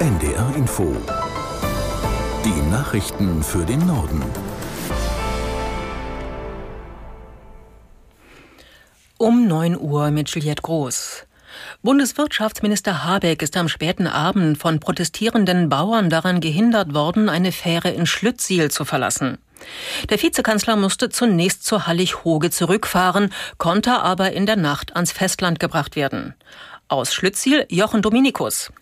NDR Info. Die Nachrichten für den Norden. Um 9 Uhr mit Juliette Groß. Bundeswirtschaftsminister Habeck ist am späten Abend von protestierenden Bauern daran gehindert worden, eine Fähre in Schlüttsiel zu verlassen. Der Vizekanzler musste zunächst zur Hallig-Hoge zurückfahren, konnte aber in der Nacht ans Festland gebracht werden. Aus Schlüttsiel Jochen Dominikus.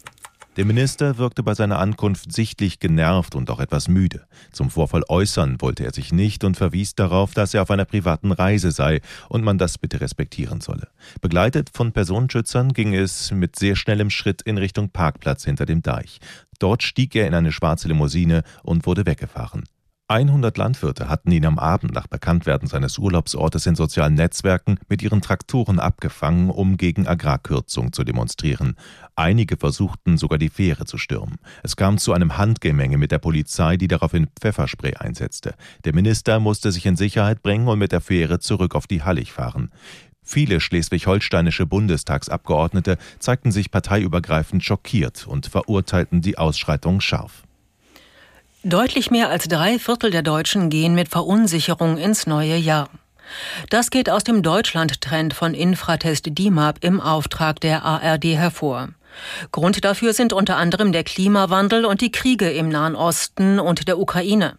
Der Minister wirkte bei seiner Ankunft sichtlich genervt und auch etwas müde. Zum Vorfall äußern wollte er sich nicht und verwies darauf, dass er auf einer privaten Reise sei und man das bitte respektieren solle. Begleitet von Personenschützern ging es mit sehr schnellem Schritt in Richtung Parkplatz hinter dem Deich. Dort stieg er in eine schwarze Limousine und wurde weggefahren. 100 Landwirte hatten ihn am Abend nach Bekanntwerden seines Urlaubsortes in sozialen Netzwerken mit ihren Traktoren abgefangen, um gegen Agrarkürzung zu demonstrieren. Einige versuchten sogar die Fähre zu stürmen. Es kam zu einem Handgemenge mit der Polizei, die daraufhin Pfefferspray einsetzte. Der Minister musste sich in Sicherheit bringen und mit der Fähre zurück auf die Hallig fahren. Viele schleswig-holsteinische Bundestagsabgeordnete zeigten sich parteiübergreifend schockiert und verurteilten die Ausschreitung scharf. Deutlich mehr als drei Viertel der Deutschen gehen mit Verunsicherung ins neue Jahr. Das geht aus dem Deutschland-Trend von Infratest DIMAP im Auftrag der ARD hervor. Grund dafür sind unter anderem der Klimawandel und die Kriege im Nahen Osten und der Ukraine.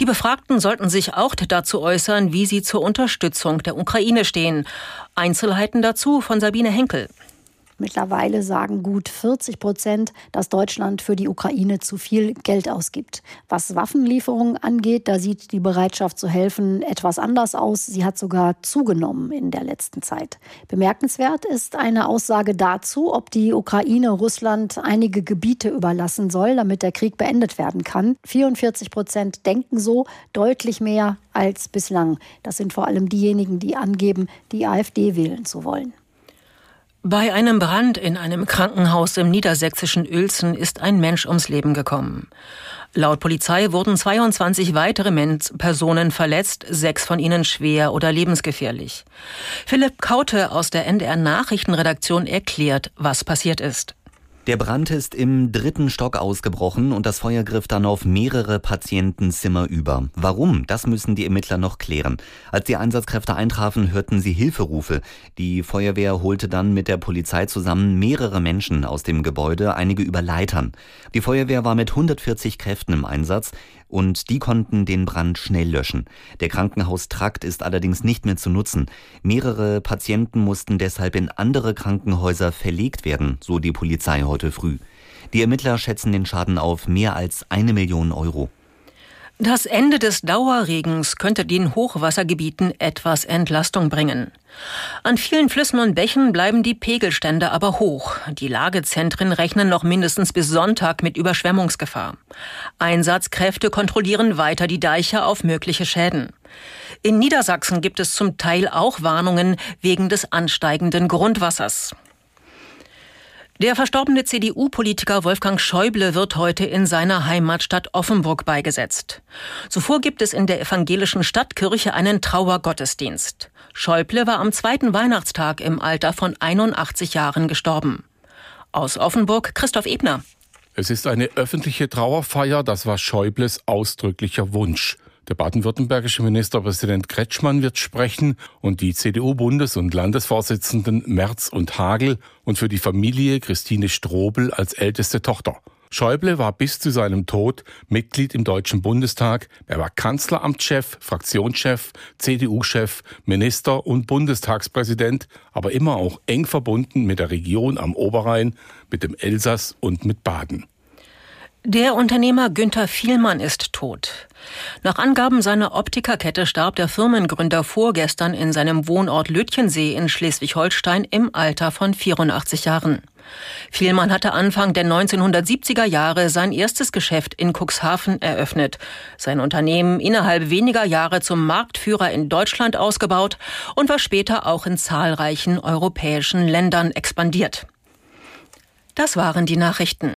Die Befragten sollten sich auch dazu äußern, wie sie zur Unterstützung der Ukraine stehen. Einzelheiten dazu von Sabine Henkel. Mittlerweile sagen gut 40 Prozent, dass Deutschland für die Ukraine zu viel Geld ausgibt. Was Waffenlieferungen angeht, da sieht die Bereitschaft zu helfen etwas anders aus. Sie hat sogar zugenommen in der letzten Zeit. Bemerkenswert ist eine Aussage dazu, ob die Ukraine Russland einige Gebiete überlassen soll, damit der Krieg beendet werden kann. 44 Prozent denken so, deutlich mehr als bislang. Das sind vor allem diejenigen, die angeben, die AfD wählen zu wollen. Bei einem Brand in einem Krankenhaus im niedersächsischen Uelzen ist ein Mensch ums Leben gekommen. Laut Polizei wurden 22 weitere Personen verletzt, sechs von ihnen schwer oder lebensgefährlich. Philipp Kaute aus der NDR Nachrichtenredaktion erklärt, was passiert ist. Der Brand ist im dritten Stock ausgebrochen und das Feuer griff dann auf mehrere Patientenzimmer über. Warum? Das müssen die Ermittler noch klären. Als die Einsatzkräfte eintrafen, hörten sie Hilferufe. Die Feuerwehr holte dann mit der Polizei zusammen mehrere Menschen aus dem Gebäude, einige über Leitern. Die Feuerwehr war mit 140 Kräften im Einsatz und die konnten den Brand schnell löschen. Der Krankenhaustrakt ist allerdings nicht mehr zu nutzen. Mehrere Patienten mussten deshalb in andere Krankenhäuser verlegt werden, so die Polizei heute früh. Die Ermittler schätzen den Schaden auf mehr als eine Million Euro. Das Ende des Dauerregens könnte den Hochwassergebieten etwas Entlastung bringen. An vielen Flüssen und Bächen bleiben die Pegelstände aber hoch. Die Lagezentren rechnen noch mindestens bis Sonntag mit Überschwemmungsgefahr. Einsatzkräfte kontrollieren weiter die Deiche auf mögliche Schäden. In Niedersachsen gibt es zum Teil auch Warnungen wegen des ansteigenden Grundwassers. Der verstorbene CDU-Politiker Wolfgang Schäuble wird heute in seiner Heimatstadt Offenburg beigesetzt. Zuvor gibt es in der evangelischen Stadtkirche einen Trauergottesdienst. Schäuble war am zweiten Weihnachtstag im Alter von 81 Jahren gestorben. Aus Offenburg Christoph Ebner. Es ist eine öffentliche Trauerfeier, das war Schäubles ausdrücklicher Wunsch. Der baden-württembergische Ministerpräsident Kretschmann wird sprechen und die CDU-Bundes- und Landesvorsitzenden Merz und Hagel und für die Familie Christine Strobel als älteste Tochter. Schäuble war bis zu seinem Tod Mitglied im Deutschen Bundestag. Er war Kanzleramtschef, Fraktionschef, CDU-Chef, Minister und Bundestagspräsident, aber immer auch eng verbunden mit der Region am Oberrhein, mit dem Elsass und mit Baden. Der Unternehmer Günther Vielmann ist tot. Nach Angaben seiner Optikerkette starb der Firmengründer vorgestern in seinem Wohnort Lütchensee in Schleswig-Holstein im Alter von 84 Jahren. Vielmann hatte Anfang der 1970er Jahre sein erstes Geschäft in Cuxhaven eröffnet, sein Unternehmen innerhalb weniger Jahre zum Marktführer in Deutschland ausgebaut und war später auch in zahlreichen europäischen Ländern expandiert. Das waren die Nachrichten.